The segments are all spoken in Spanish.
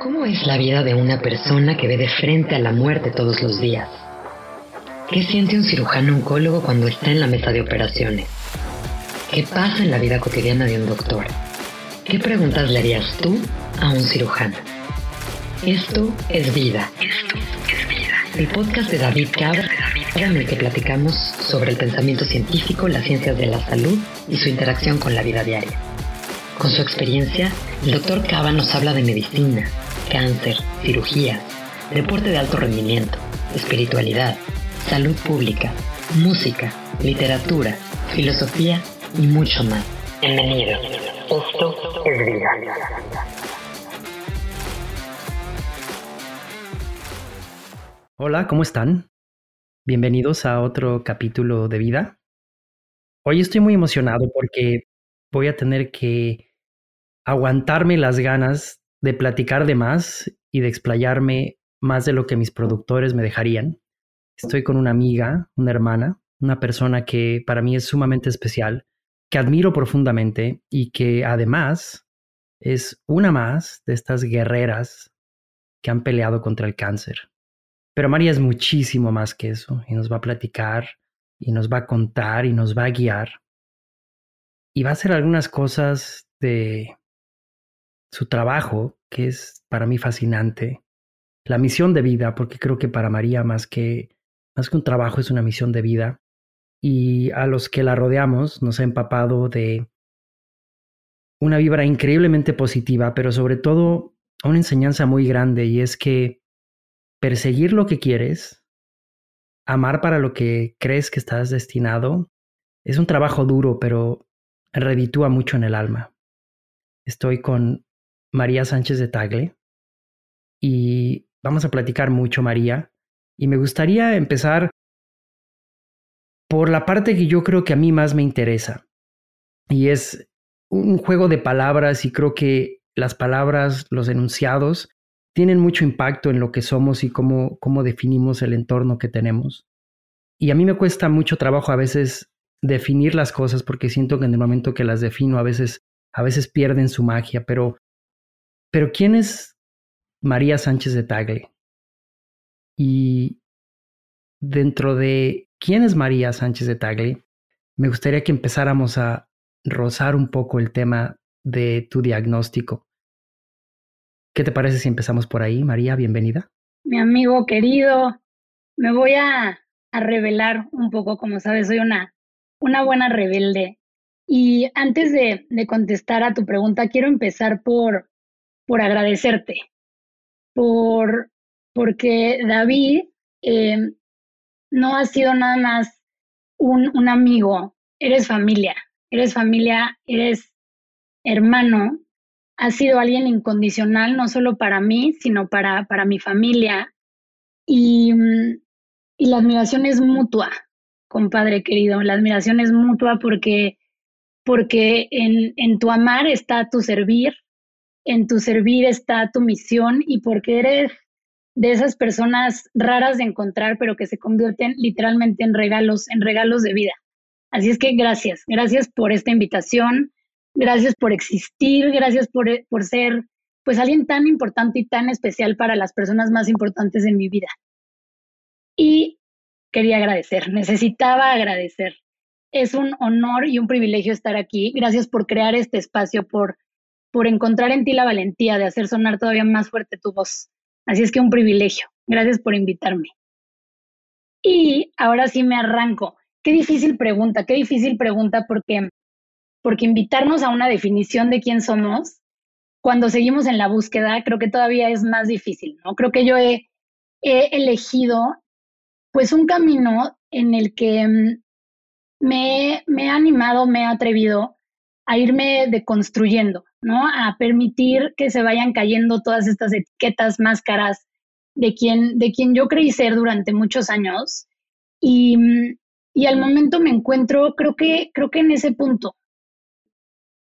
¿Cómo es la vida de una persona que ve de frente a la muerte todos los días? ¿Qué siente un cirujano oncólogo cuando está en la mesa de operaciones? ¿Qué pasa en la vida cotidiana de un doctor? ¿Qué preguntas le harías tú a un cirujano? Esto es vida. Esto es vida. El podcast de David Cabra, en el que platicamos sobre el pensamiento científico, las ciencias de la salud y su interacción con la vida diaria. Con su experiencia, el doctor Cava nos habla de medicina, cáncer, cirugía, deporte de alto rendimiento, espiritualidad, salud pública, música, literatura, filosofía y mucho más. Bienvenido. Esto es vida. Hola, ¿cómo están? Bienvenidos a otro capítulo de vida. Hoy estoy muy emocionado porque voy a tener que aguantarme las ganas de platicar de más y de explayarme más de lo que mis productores me dejarían. Estoy con una amiga, una hermana, una persona que para mí es sumamente especial, que admiro profundamente y que además es una más de estas guerreras que han peleado contra el cáncer. Pero María es muchísimo más que eso y nos va a platicar y nos va a contar y nos va a guiar y va a hacer algunas cosas de su trabajo, que es para mí fascinante, la misión de vida, porque creo que para María más que, más que un trabajo es una misión de vida, y a los que la rodeamos nos ha empapado de una vibra increíblemente positiva, pero sobre todo una enseñanza muy grande, y es que perseguir lo que quieres, amar para lo que crees que estás destinado, es un trabajo duro, pero reditúa mucho en el alma. Estoy con María Sánchez de Tagle y vamos a platicar mucho, María. Y me gustaría empezar por la parte que yo creo que a mí más me interesa. Y es un juego de palabras y creo que las palabras, los enunciados, tienen mucho impacto en lo que somos y cómo, cómo definimos el entorno que tenemos. Y a mí me cuesta mucho trabajo a veces definir las cosas porque siento que en el momento que las defino a veces, a veces pierden su magia, pero pero ¿quién es María Sánchez de Tagle? Y dentro de quién es María Sánchez de Tagle, me gustaría que empezáramos a rozar un poco el tema de tu diagnóstico. ¿Qué te parece si empezamos por ahí? María, bienvenida. Mi amigo querido, me voy a, revelar un poco, como sabes, soy una, una buena rebelde. Y antes de, de contestar a tu pregunta, quiero empezar por, por agradecerte, por, porque David eh, no ha sido nada más un, un amigo, eres familia, eres familia, eres hermano, has sido alguien incondicional, no solo para mí, sino para, para mi familia. Y, y, la admiración es mutua, compadre querido, la admiración es mutua porque, porque en, en tu amar está tu servir, en tu servir está tu misión y porque eres de esas personas raras de encontrar, pero que se convierten literalmente en regalos, en regalos de vida. Así es que gracias, gracias por esta invitación, gracias por existir, gracias por, por ser pues alguien tan importante y tan especial para las personas más importantes en mi vida. Y quería agradecer, necesitaba agradecer. Es un honor y un privilegio estar aquí. Gracias por crear este espacio, por por encontrar en ti la valentía de hacer sonar todavía más fuerte tu voz. Así es que un privilegio. Gracias por invitarme. Y ahora sí me arranco. Qué difícil pregunta, qué difícil pregunta porque, porque invitarnos a una definición de quién somos cuando seguimos en la búsqueda creo que todavía es más difícil, ¿no? Creo que yo he, he elegido pues un camino en el que mm, me, me he animado, me he atrevido a irme deconstruyendo, ¿no? A permitir que se vayan cayendo todas estas etiquetas, máscaras de quien, de yo creí ser durante muchos años. Y, y al momento me encuentro, creo que, creo que en ese punto,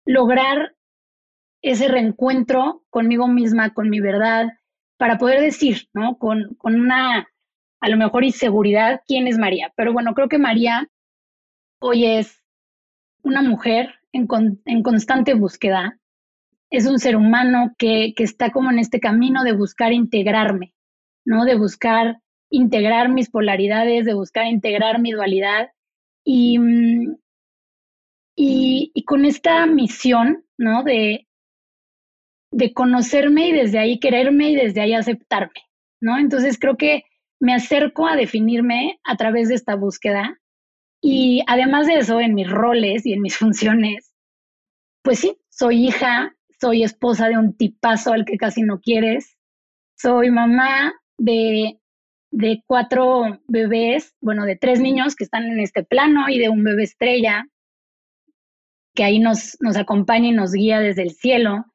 lograr ese reencuentro conmigo misma, con mi verdad, para poder decir, ¿no? Con, con una, a lo mejor, inseguridad, quién es María. Pero bueno, creo que María hoy es una mujer en, en constante búsqueda, es un ser humano que, que está como en este camino de buscar integrarme, ¿no? De buscar integrar mis polaridades, de buscar integrar mi dualidad. Y, mm, y, y con esta misión, ¿no? De, de conocerme y desde ahí quererme y desde ahí aceptarme, ¿no? Entonces creo que me acerco a definirme a través de esta búsqueda y además de eso, en mis roles y en mis funciones, pues sí, soy hija, soy esposa de un tipazo al que casi no quieres, soy mamá de, de cuatro bebés, bueno, de tres niños que están en este plano y de un bebé estrella que ahí nos, nos acompaña y nos guía desde el cielo.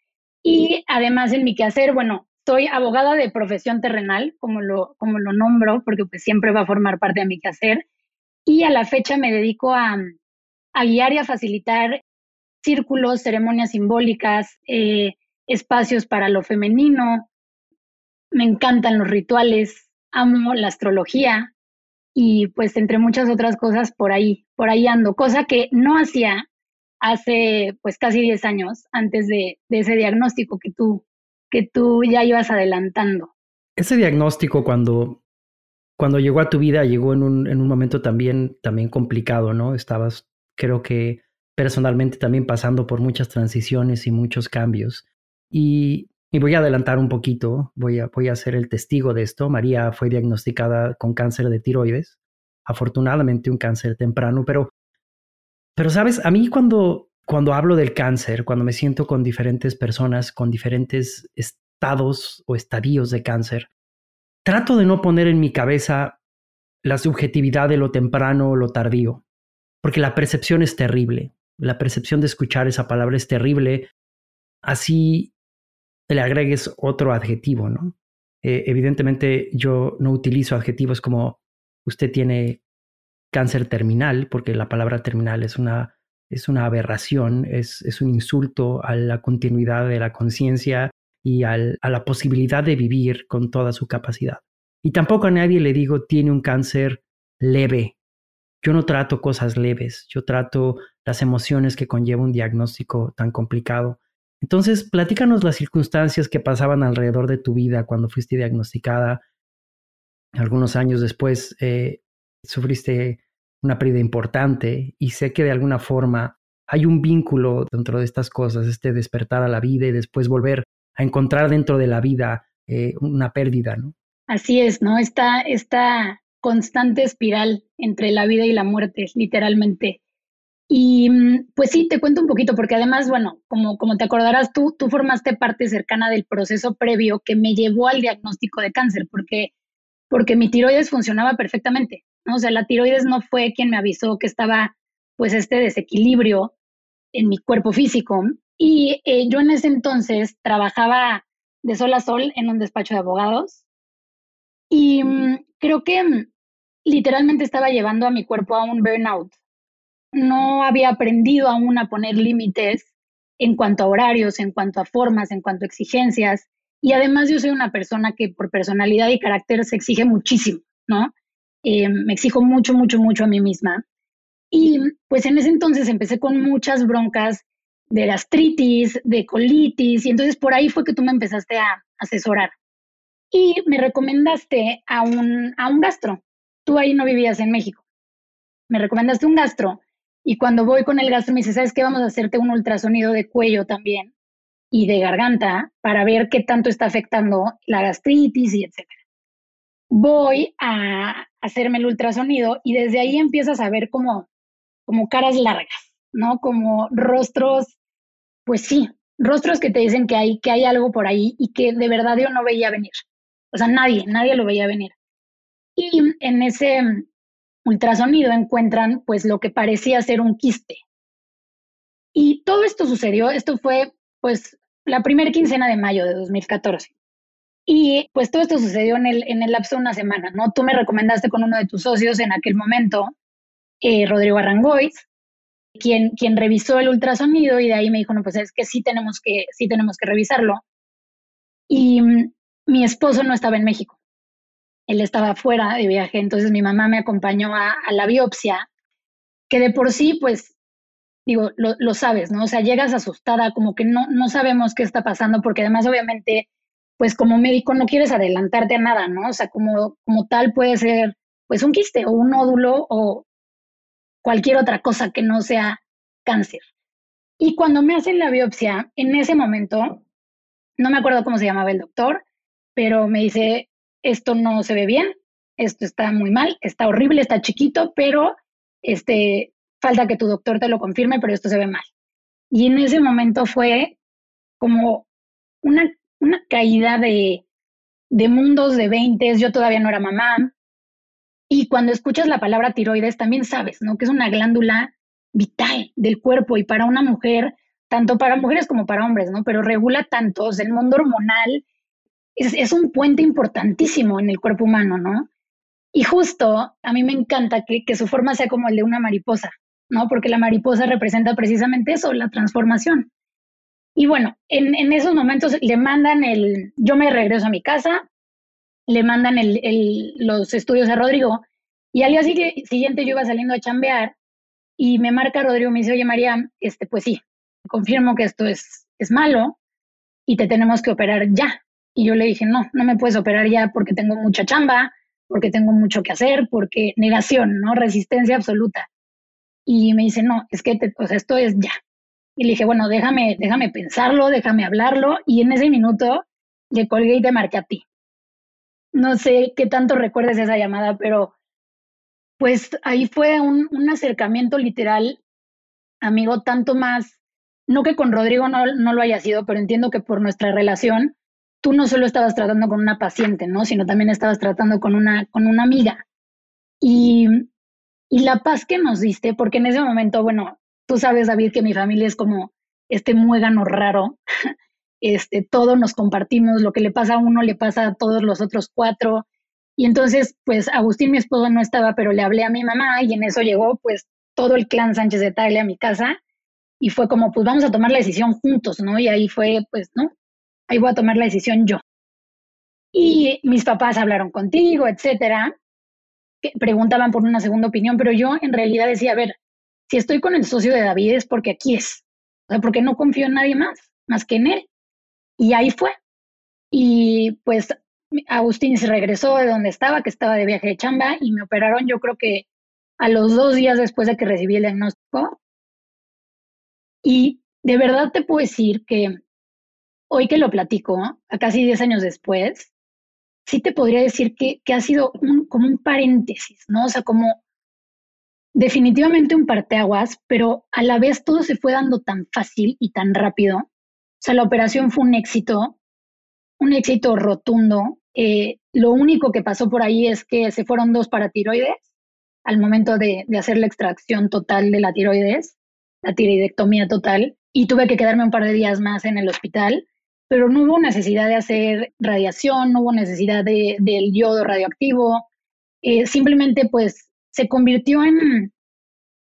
Y además en mi quehacer, bueno, soy abogada de profesión terrenal, como lo, como lo nombro, porque pues siempre va a formar parte de mi quehacer. Y a la fecha me dedico a, a guiar y a facilitar círculos, ceremonias simbólicas, eh, espacios para lo femenino. Me encantan los rituales, amo la astrología y pues entre muchas otras cosas por ahí, por ahí ando, cosa que no hacía hace pues casi 10 años antes de, ese diagnóstico que tú, que tú ya ibas adelantando. Ese diagnóstico cuando, cuando llegó a tu vida llegó en un, en un momento también, también complicado, ¿no? Estabas, creo que personalmente también pasando por muchas transiciones y muchos cambios. Y, voy a adelantar un poquito, voy a, voy a ser el testigo de esto. María fue diagnosticada con cáncer de tiroides, afortunadamente un cáncer temprano, pero pero sabes, a mí cuando, cuando hablo del cáncer, cuando me siento con diferentes personas, con diferentes estados o estadios de cáncer, trato de no poner en mi cabeza la subjetividad de lo temprano o lo tardío, porque la percepción es terrible. La percepción de escuchar esa palabra es terrible. Así le agregues otro adjetivo, ¿no? Eh, evidentemente yo no utilizo adjetivos como usted tiene cáncer terminal, porque la palabra terminal es una, es una aberración, es, es un insulto a la continuidad de la conciencia y a la posibilidad de vivir con toda su capacidad. Y tampoco a nadie le digo tiene un cáncer leve. Yo no trato cosas leves, yo trato las emociones que conlleva un diagnóstico tan complicado. Entonces, platícanos las circunstancias que pasaban alrededor de tu vida cuando fuiste diagnosticada. Algunos años después, eh, sufriste una pérdida importante y sé que de alguna forma hay un vínculo dentro de estas cosas, este despertar a la vida y después volver a encontrar dentro de la vida eh, una pérdida, ¿no? Así es, ¿no? Esta, esta constante espiral entre la vida y la muerte, literalmente. Y mm, pues sí, te cuento un poquito, porque además, bueno, como, como te acordarás, tú, tú formaste parte cercana del proceso previo que me llevó al diagnóstico de cáncer, porque, porque mi tiroides funcionaba perfectamente. O sea, la tiroides no fue quien me avisó que estaba pues este desequilibrio en mi cuerpo físico. Y eh, yo en ese entonces trabajaba de sol a sol en un despacho de abogados y creo que mm, literalmente estaba llevando a mi cuerpo a un burnout. No había aprendido aún a poner límites en cuanto a horarios, en cuanto a formas, en cuanto a exigencias. Y además yo soy una persona que por personalidad y carácter se exige muchísimo, ¿no? Eh, me exijo mucho, mucho, mucho a mí misma. Y pues en ese entonces empecé con muchas broncas de gastritis, de colitis, y entonces por ahí fue que tú me empezaste a asesorar. Y me recomendaste a un, a un gastro. Tú ahí no vivías en México. Me recomendaste un gastro. Y cuando voy con el gastro me dice, ¿sabes qué? Vamos a hacerte un ultrasonido de cuello también y de garganta para ver qué tanto está afectando la gastritis y etcétera voy a hacerme el ultrasonido y desde ahí empiezas a ver como, como caras largas, ¿no? Como rostros, pues sí, rostros que te dicen que hay, que hay algo por ahí y que de verdad yo no veía venir. O sea, nadie, nadie lo veía venir. Y en ese ultrasonido encuentran pues lo que parecía ser un quiste. Y todo esto sucedió, esto fue pues la primera quincena de mayo de 2014. Y pues todo esto sucedió en el, en el lapso de una semana, ¿no? Tú me recomendaste con uno de tus socios en aquel momento, eh, Rodrigo Arrangois, quien, quien revisó el ultrasonido y de ahí me dijo, no, pues es que sí tenemos que, sí tenemos que revisarlo. Y mi esposo no estaba en México, él estaba fuera de viaje, entonces mi mamá me acompañó a, la biopsia, que de por sí, pues digo, lo, lo, sabes, ¿no? O sea, llegas asustada, como que no, no sabemos qué está pasando, porque además obviamente, pues como médico no quieres adelantarte a nada, ¿no? O sea, como, como tal puede ser, pues un quiste o un nódulo o cualquier otra cosa que no sea cáncer. Y cuando me hacen la biopsia, en ese momento, no me acuerdo cómo se llamaba el doctor, pero me dice, esto no se ve bien, esto está muy mal, está horrible, está chiquito, pero este, falta que tu doctor te lo confirme, pero esto se ve mal. Y en ese momento fue como una, una caída de, de mundos de 20, yo todavía no era mamá. Y cuando escuchas la palabra tiroides, también sabes, ¿no? Que es una glándula vital del cuerpo y para una mujer, tanto para mujeres como para hombres, ¿no? Pero regula tanto, el mundo hormonal es, un puente importantísimo en el cuerpo humano, ¿no? Y justo a mí me encanta que, su forma sea como el de una mariposa, ¿no? Porque la mariposa representa precisamente eso, la transformación. Y bueno, en, esos momentos le mandan el, yo me regreso a mi casa, le mandan el, el, los estudios a Rodrigo y al día siguiente yo iba saliendo a chambear y me marca Rodrigo, me dice, oye María, este, pues sí, confirmo que esto es, es malo y te tenemos que operar ya. Y yo le dije, no, no me puedes operar ya porque tengo mucha chamba, porque tengo mucho que hacer, porque negación, ¿no? Resistencia absoluta. Y me dice, no, es que te, o sea, esto es ya. Y le dije, bueno, déjame, déjame pensarlo, déjame hablarlo. Y en ese minuto le colgué y te marqué a ti. No sé qué tanto recuerdes esa llamada, pero pues ahí fue un, un acercamiento literal, amigo, tanto más, no que con Rodrigo no, no lo haya sido, pero entiendo que por nuestra relación, tú no solo estabas tratando con una paciente, ¿no? Sino también estabas tratando con una, con una amiga. Y, y la paz que nos diste, porque en ese momento, bueno, tú sabes, David, que mi familia es como este muégano raro. Este, todo nos compartimos, lo que le pasa a uno le pasa a todos los otros cuatro. Y entonces, pues Agustín, mi esposo, no estaba, pero le hablé a mi mamá y en eso llegó, pues, todo el clan Sánchez de Tagle a mi casa y fue como, pues vamos a tomar la decisión juntos, ¿no? Y ahí fue, pues, ¿no? Ahí voy a tomar la decisión yo. Y mis papás hablaron contigo, etcétera, que preguntaban por una segunda opinión, pero yo en realidad decía, a ver, si estoy con el socio de David es porque aquí es, o sea, porque no confío en nadie más, más que en él. Y ahí fue. Y pues Agustín se regresó de donde estaba, que estaba de viaje de chamba, y me operaron yo creo que a los dos días después de que recibí el diagnóstico. Y de verdad te puedo decir que hoy que lo platico, a casi 10 años después, sí te podría decir que, que ha sido como un paréntesis, ¿no? O sea, como definitivamente un parteaguas, pero a la vez todo se fue dando tan fácil y tan rápido. O sea, la operación fue un éxito, un éxito rotundo. Eh, lo único que pasó por ahí es que se fueron dos paratiroides al momento de, de hacer la extracción total de la tiroides, la tiroidectomía total, y tuve que quedarme un par de días más en el hospital pero no hubo necesidad de hacer radiación, no hubo necesidad de, del yodo radioactivo, eh, simplemente pues se convirtió en,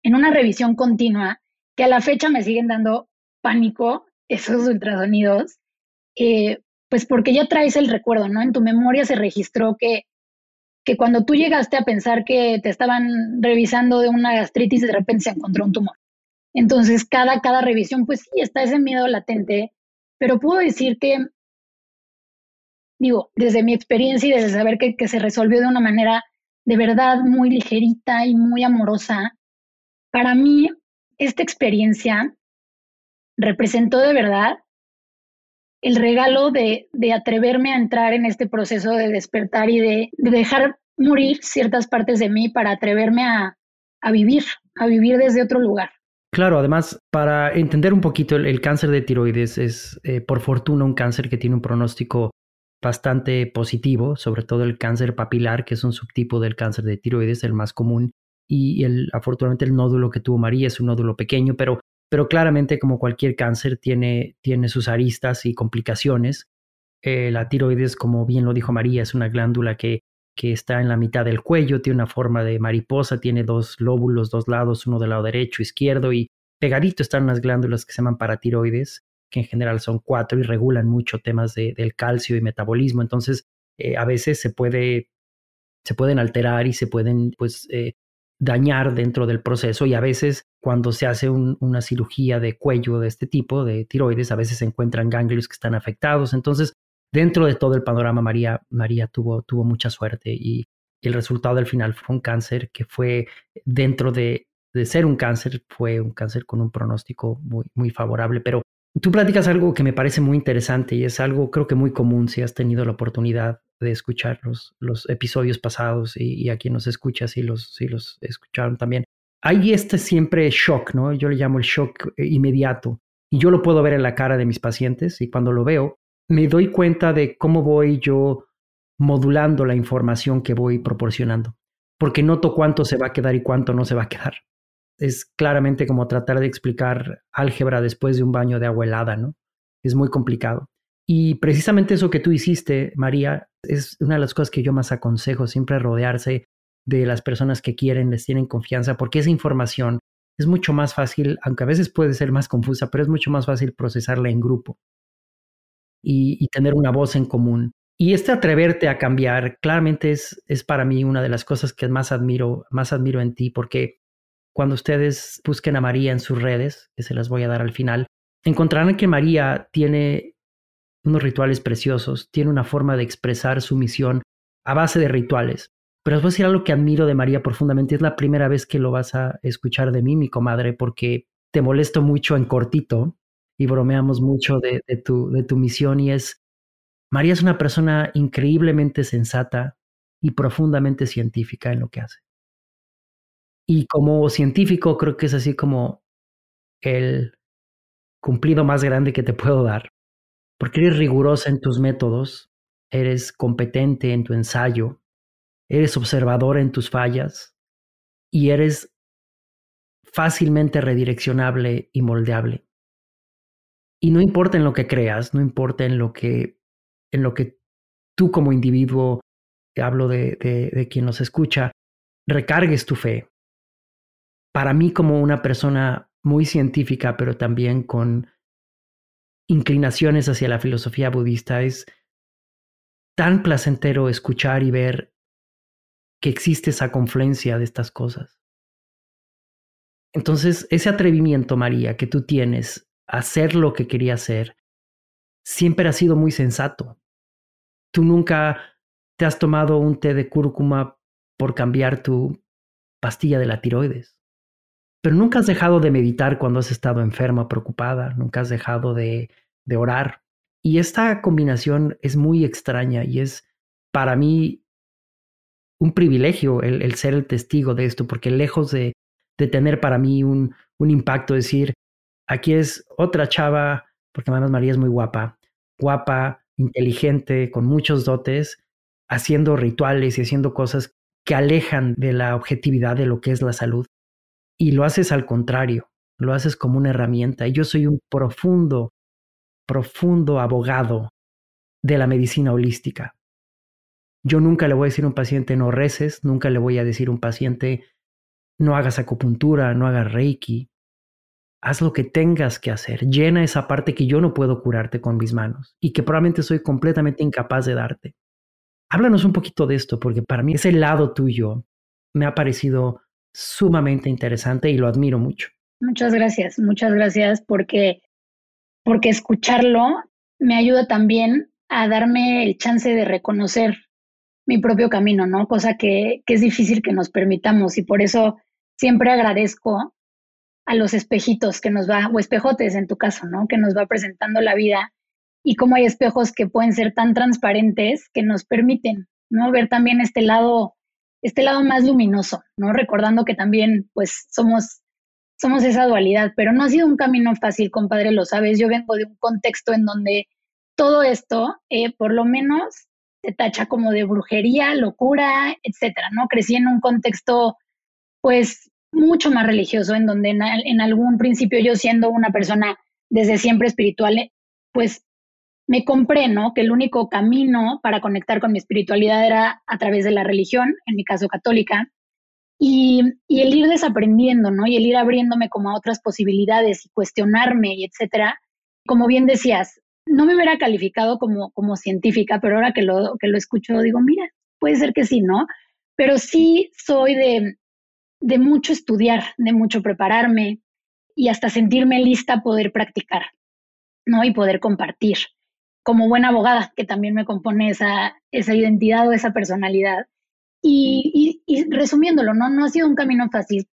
en una revisión continua que a la fecha me siguen dando pánico esos ultrasonidos, eh, pues porque ya traes el recuerdo, ¿no? En tu memoria se registró que, que cuando tú llegaste a pensar que te estaban revisando de una gastritis, de repente se encontró un tumor. Entonces, cada, cada revisión, pues sí, está ese miedo latente pero puedo decir que, digo, desde mi experiencia y desde saber que, se resolvió de una manera de verdad muy ligerita y muy amorosa, para mí esta experiencia representó de verdad el regalo de, de, atreverme a entrar en este proceso de despertar y de, de dejar morir ciertas partes de mí para atreverme a, a, vivir, a vivir desde otro lugar. Claro, además, para entender un poquito el, cáncer de tiroides es, eh, por fortuna, un cáncer que tiene un pronóstico bastante positivo, sobre todo el cáncer papilar, que es un subtipo del cáncer de tiroides, el más común, y el, afortunadamente el nódulo que tuvo María es un nódulo pequeño, pero, pero claramente como cualquier cáncer tiene, tiene sus aristas y complicaciones. Eh, la tiroides, como bien lo dijo María, es una glándula que que está en la mitad del cuello, tiene una forma de mariposa, tiene dos lóbulos, dos lados, uno del lado derecho, izquierdo, y pegadito están unas glándulas que se llaman paratiroides, que en general son cuatro y regulan mucho temas de, del calcio y metabolismo. Entonces, eh, a veces se puede se pueden alterar y se pueden pues eh, dañar dentro del proceso y a veces cuando se hace una cirugía de cuello de este tipo, de tiroides, a veces se encuentran ganglios que están afectados. Entonces, dentro de todo el panorama, María, María tuvo, tuvo mucha suerte y el resultado del final fue un cáncer que fue dentro de, de ser un cáncer, fue un cáncer con un pronóstico muy, muy favorable. Pero tú platicas algo que me parece muy interesante y es algo creo que muy común si has tenido la oportunidad de escuchar los, los episodios pasados y, a quien nos escucha si los, si los escucharon también. Hay este siempre shock, ¿no? Yo le llamo el shock eh, inmediato y yo lo puedo ver en la cara de mis pacientes y cuando lo veo me doy cuenta de cómo voy yo modulando la información que voy proporcionando, porque noto cuánto se va a quedar y cuánto no se va a quedar. Es claramente como tratar de explicar álgebra después de un baño de agua helada, ¿no? Es muy complicado. Y precisamente eso que tú hiciste, María, es una de las cosas que yo más aconsejo, siempre rodearse de las personas que quieren, les tienen confianza, porque esa información es mucho más fácil, aunque a veces puede ser más confusa, pero es mucho más fácil procesarla en grupo y, tener una voz en común. Y este atreverte a cambiar, claramente es, es para mí una de las cosas que más admiro, más admiro en ti, porque cuando ustedes busquen a María en sus redes, que se las voy a dar al final, encontrarán que María tiene unos rituales preciosos, tiene una forma de expresar su misión a base de rituales. Pero os voy a decir algo que admiro de María profundamente. Es la primera vez que lo vas a escuchar de mí, mi comadre, porque te molesto mucho en cortito y bromeamos mucho de, tu, de tu misión y es, María es una persona increíblemente sensata y profundamente científica en lo que hace. Y como científico creo que es así como el cumplido más grande que te puedo dar, porque eres rigurosa en tus métodos, eres competente en tu ensayo, eres observador en tus fallas y eres fácilmente redireccionable y moldeable. Y no importa en lo que creas, no importa en lo que, en lo que tú como individuo, hablo de, de, de quien nos escucha, recargues tu fe. Para mí como una persona muy científica, pero también con inclinaciones hacia la filosofía budista, es tan placentero escuchar y ver que existe esa confluencia de estas cosas. Entonces, ese atrevimiento, María, que tú tienes hacer lo que quería hacer, siempre ha sido muy sensato. Tú nunca te has tomado un té de cúrcuma por cambiar tu pastilla de la tiroides. Pero nunca has dejado de meditar cuando has estado enferma, preocupada, nunca has dejado de, orar. Y esta combinación es muy extraña y es para mí un privilegio el, ser el testigo de esto, porque lejos de, tener para mí un, un, impacto, decir, aquí es otra chava, porque además María es muy guapa, guapa, inteligente, con muchos dotes, haciendo rituales y haciendo cosas que alejan de la objetividad de lo que es la salud y lo haces al contrario, lo haces como una herramienta. Y yo soy un profundo, profundo abogado de la medicina holística. Yo nunca le voy a decir a un paciente no reces, nunca le voy a decir a un paciente no hagas acupuntura, no hagas reiki. Haz lo que tengas que hacer. Llena esa parte que yo no puedo curarte con mis manos y que probablemente soy completamente incapaz de darte. Háblanos un poquito de esto, porque para mí ese lado tuyo me ha parecido sumamente interesante y lo admiro mucho. Muchas gracias, muchas gracias porque, porque escucharlo me ayuda también a darme el chance de reconocer mi propio camino, ¿no? Cosa que, que es difícil que nos permitamos y por eso siempre agradezco a los espejitos que nos va, o espejotes en tu caso, ¿no? Que nos va presentando la vida y cómo hay espejos que pueden ser tan transparentes que nos permiten, ¿no? Ver también este lado este lado más luminoso, ¿no? Recordando que también, pues, somos, somos esa dualidad, pero no ha sido un camino fácil, compadre, lo sabes. Yo vengo de un contexto en donde todo esto, eh, por lo menos, se tacha como de brujería, locura, etcétera, ¿no? Crecí en un contexto, pues, mucho más religioso, en donde en, en algún principio yo siendo una persona desde siempre espiritual, pues me compré, ¿no? Que el único camino para conectar con mi espiritualidad era a través de la religión, en mi caso católica, y, el ir desaprendiendo, ¿no? Y el ir abriéndome como a otras posibilidades y cuestionarme y etcétera. Como bien decías, no me hubiera calificado como, como científica, pero ahora que lo, que lo escucho digo, mira, puede ser que sí, ¿no? Pero sí soy de, de mucho estudiar, de mucho prepararme y hasta sentirme lista a poder practicar, ¿no? Y poder compartir. Como buena abogada, que también me compone esa, esa identidad o esa personalidad. Y, y, resumiéndolo, ¿no? No ha sido un camino fácil,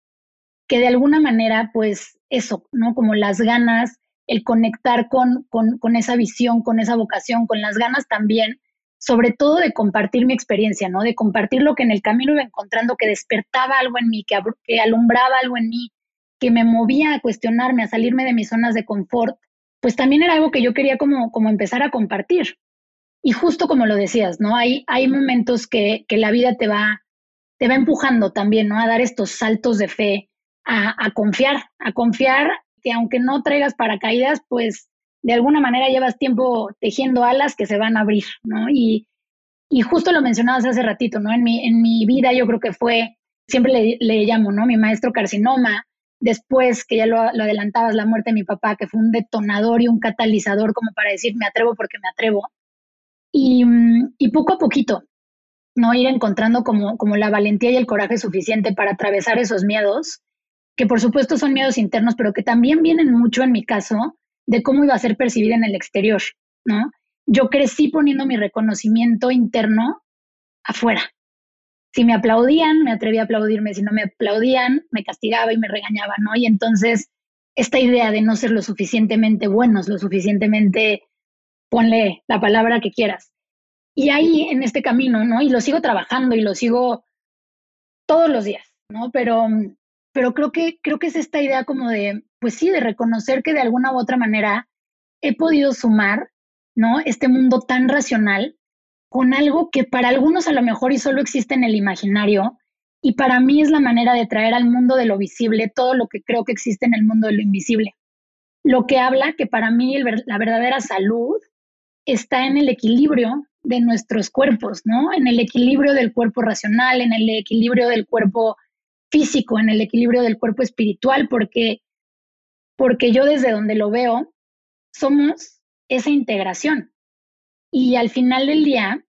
que de alguna manera, pues eso, ¿no? Como las ganas, el conectar con, con, con esa visión, con esa vocación, con las ganas también sobre todo de compartir mi experiencia, ¿no? De compartir lo que en el camino iba encontrando, que despertaba algo en mí, que, alumbraba algo en mí, que me movía a cuestionarme, a salirme de mis zonas de confort, pues también era algo que yo quería como, como empezar a compartir. Y justo como lo decías, ¿no? Hay, hay momentos que, que la vida te va, te va empujando también, ¿no? A dar estos saltos de fe, a, a confiar, a confiar que aunque no traigas paracaídas, pues de alguna manera llevas tiempo tejiendo alas que se van a abrir, ¿no? Y, y justo lo mencionabas hace ratito, ¿no? En mi, en mi vida yo creo que fue, siempre le, llamo, ¿no? Mi maestro carcinoma, después que ya lo, lo, adelantabas, la muerte de mi papá, que fue un detonador y un catalizador como para decir, me atrevo porque me atrevo. Y, y poco a poquito, ¿no? Ir encontrando como, como la valentía y el coraje suficiente para atravesar esos miedos, que por supuesto son miedos internos, pero que también vienen mucho en mi caso de cómo iba a ser percibida en el exterior, ¿no? Yo crecí poniendo mi reconocimiento interno afuera. Si me aplaudían, me atreví a aplaudirme, si no me aplaudían, me castigaba y me regañaba, ¿no? Y entonces, esta idea de no ser lo suficientemente buenos, lo suficientemente, ponle la palabra que quieras. Y ahí, en este camino, ¿no? Y lo sigo trabajando y lo sigo todos los días, ¿no? Pero pero creo que, creo que es esta idea como de, pues sí, de reconocer que de alguna u otra manera he podido sumar, ¿no? Este mundo tan racional con algo que para algunos a lo mejor y solo existe en el imaginario, y para mí es la manera de traer al mundo de lo visible todo lo que creo que existe en el mundo de lo invisible. Lo que habla que para mí la verdadera salud está en el equilibrio de nuestros cuerpos, ¿no? En el equilibrio del cuerpo racional, en el equilibrio del cuerpo físico, en el equilibrio del cuerpo espiritual, porque, porque yo desde donde lo veo, somos esa integración. Y al final del día,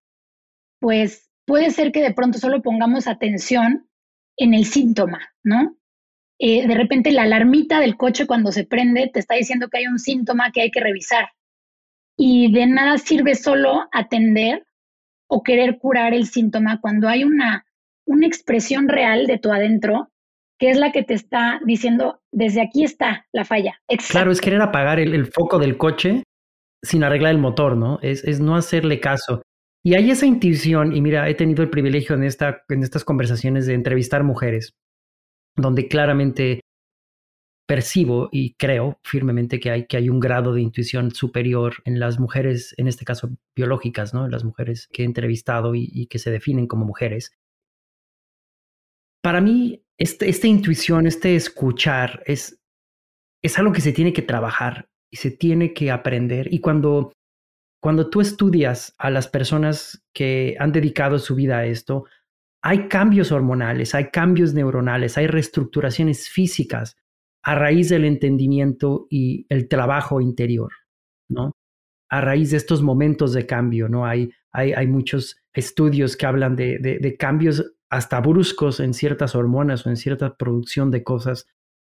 pues puede ser que de pronto solo pongamos atención en el síntoma, ¿no? Eh, de repente la alarmita del coche cuando se prende te está diciendo que hay un síntoma que hay que revisar. Y de nada sirve solo atender o querer curar el síntoma cuando hay una una expresión real de tu adentro que es la que te está diciendo, desde aquí está la falla. Claro, es querer apagar el, foco del coche sin arreglar el motor, ¿no? Es, no hacerle caso. Y hay esa intuición, y mira, he tenido el privilegio en, esta, en estas conversaciones de entrevistar mujeres, donde claramente percibo y creo firmemente que hay, que un grado de intuición superior en las mujeres, en este caso biológicas, ¿no? Las mujeres que he entrevistado y que se definen como mujeres para mí, este, esta intuición, este escuchar, es, es algo que se tiene que trabajar y se tiene que aprender. Y cuando, cuando tú estudias a las personas que han dedicado su vida a esto, hay cambios hormonales, hay cambios neuronales, hay reestructuraciones físicas a raíz del entendimiento y el trabajo interior, ¿no? A raíz de estos momentos de cambio, ¿no? Hay, hay, hay muchos estudios que hablan de, de, de cambios hasta bruscos en ciertas hormonas o en cierta producción de cosas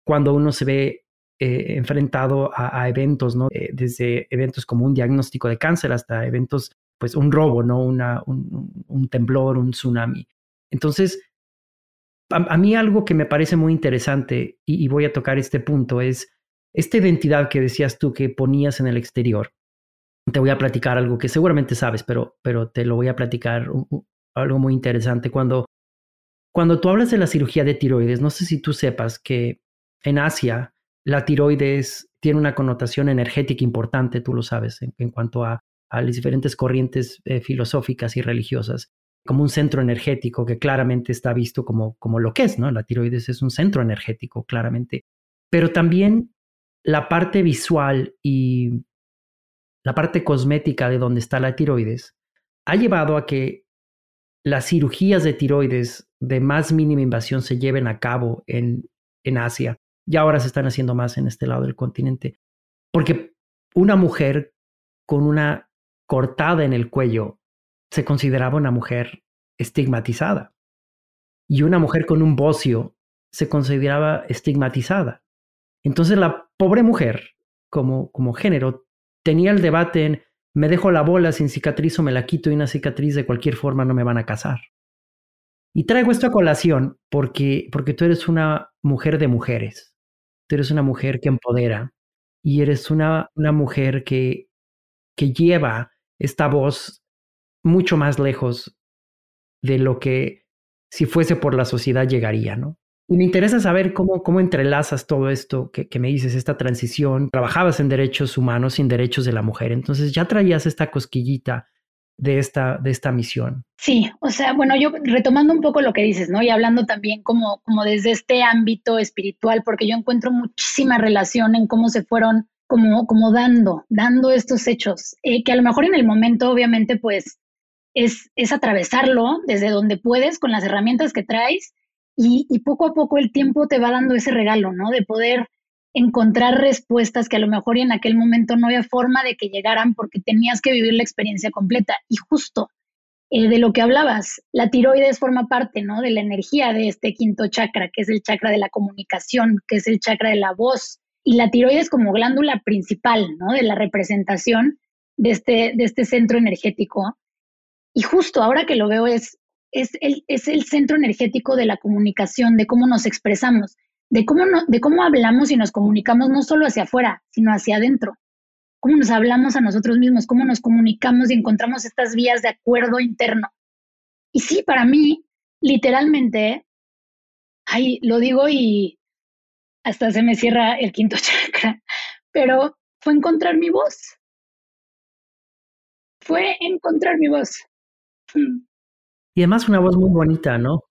cuando uno se ve eh, enfrentado a, eventos, ¿no? Eh, desde eventos como un diagnóstico de cáncer hasta eventos, pues un robo, ¿no? Una, un, temblor, un tsunami. Entonces, a, mí algo que me parece muy interesante, y, voy a tocar este punto, es esta identidad que decías tú que ponías en el exterior. Te voy a platicar algo que seguramente sabes, pero, pero te lo voy a platicar algo muy interesante. Cuando cuando tú hablas de la cirugía de tiroides, no sé si tú sepas que en Asia la tiroides tiene una connotación energética importante, tú lo sabes, en, cuanto a, las diferentes corrientes eh, filosóficas y religiosas, como un centro energético que claramente está visto como, como lo que es, ¿no? La tiroides es un centro energético, claramente. Pero también la parte visual y la parte cosmética de donde está la tiroides ha llevado a que las cirugías de tiroides de más mínima invasión se lleven a cabo en, en Asia y ahora se están haciendo más en este lado del continente. Porque una mujer con una cortada en el cuello se consideraba una mujer estigmatizada. Y una mujer con un bocio se consideraba estigmatizada. Entonces la pobre mujer, como, como género, tenía el debate en me dejo la bola sin cicatriz o me la quito y una cicatriz de cualquier forma no me van a casar. Y traigo esto a colación porque, porque tú eres una mujer de mujeres. Tú eres una mujer que empodera y eres una, una mujer que, que lleva esta voz mucho más lejos de lo que si fuese por la sociedad llegaría, ¿no? Y me interesa saber cómo, cómo entrelazas todo esto que, que, me dices, esta transición. Trabajabas en derechos humanos sin derechos de la mujer, entonces ya traías esta cosquillita de esta, de esta misión. Sí, o sea, bueno, yo retomando un poco lo que dices, ¿no? Y hablando también como, como desde este ámbito espiritual, porque yo encuentro muchísima relación en cómo se fueron como, como dando, dando estos hechos, eh, que a lo mejor en el momento, obviamente, pues es, es atravesarlo desde donde puedes con las herramientas que traes y, poco a poco el tiempo te va dando ese regalo, ¿no? De poder encontrar respuestas que a lo mejor en aquel momento no había forma de que llegaran porque tenías que vivir la experiencia completa. Y justo eh, de lo que hablabas, la tiroides forma parte, ¿no? De la energía de este quinto chakra, que es el chakra de la comunicación, que es el chakra de la voz. Y la tiroides como glándula principal, ¿no? De la representación de este, de este centro energético. Y justo ahora que lo veo es es el, es el centro energético de la comunicación, de cómo nos expresamos, de cómo, de cómo hablamos y nos comunicamos no solo hacia afuera, sino hacia adentro. Cómo nos hablamos a nosotros mismos, cómo nos comunicamos y encontramos estas vías de acuerdo interno. Y sí, para mí, literalmente, ay, lo digo y hasta se me cierra el quinto chakra, pero fue encontrar mi voz. Fue encontrar mi voz. Y además una voz muy bonita, ¿no?